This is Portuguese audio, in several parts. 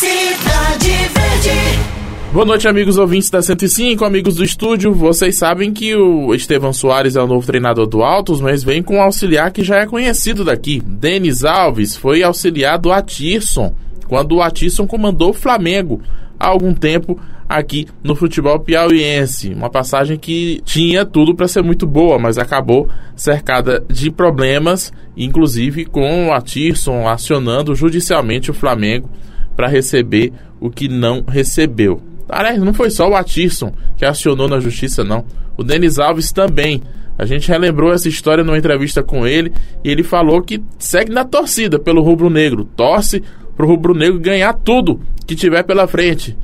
Cidade Verde. Boa noite, amigos ouvintes da 105, amigos do estúdio. Vocês sabem que o Estevão Soares é o novo treinador do Altos, mas vem com um auxiliar que já é conhecido daqui. Denis Alves foi auxiliar do Atirson, quando o Atirson comandou o Flamengo há algum tempo aqui no futebol piauiense. Uma passagem que tinha tudo para ser muito boa, mas acabou cercada de problemas, inclusive com o Atirson acionando judicialmente o Flamengo para receber o que não recebeu. Aliás, não foi só o Atirson que acionou na justiça, não. O Denis Alves também. A gente relembrou essa história numa entrevista com ele e ele falou que segue na torcida pelo rubro-negro. Torce pro rubro-negro ganhar tudo que tiver pela frente.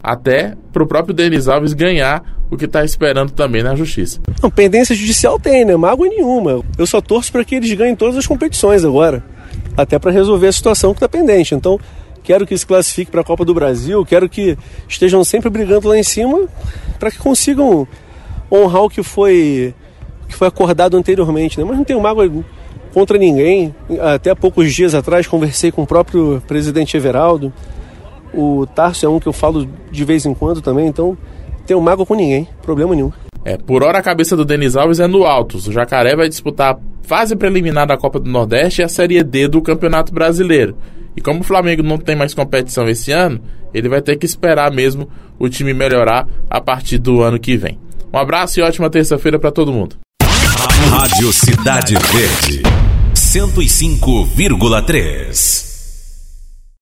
Até pro próprio Denis Alves ganhar o que está esperando também na justiça. Não, pendência judicial tem, né? Mágoa nenhuma. Eu só torço para que eles ganhem todas as competições agora. Até para resolver a situação que está pendente. Então, quero que se classifique para a Copa do Brasil, quero que estejam sempre brigando lá em cima para que consigam honrar o que foi que foi acordado anteriormente, né? Mas não tenho mágoa contra ninguém. Até poucos dias atrás conversei com o próprio presidente Everaldo. O Tarso é um que eu falo de vez em quando também, então tenho mágoa com ninguém, problema nenhum. É, por hora a cabeça do Denis Alves é no Altos. O Jacaré vai disputar a fase preliminar da Copa do Nordeste e a Série D do Campeonato Brasileiro. E como o Flamengo não tem mais competição esse ano, ele vai ter que esperar mesmo o time melhorar a partir do ano que vem. Um abraço e ótima terça-feira para todo mundo. Rádio Cidade Verde, 105,3.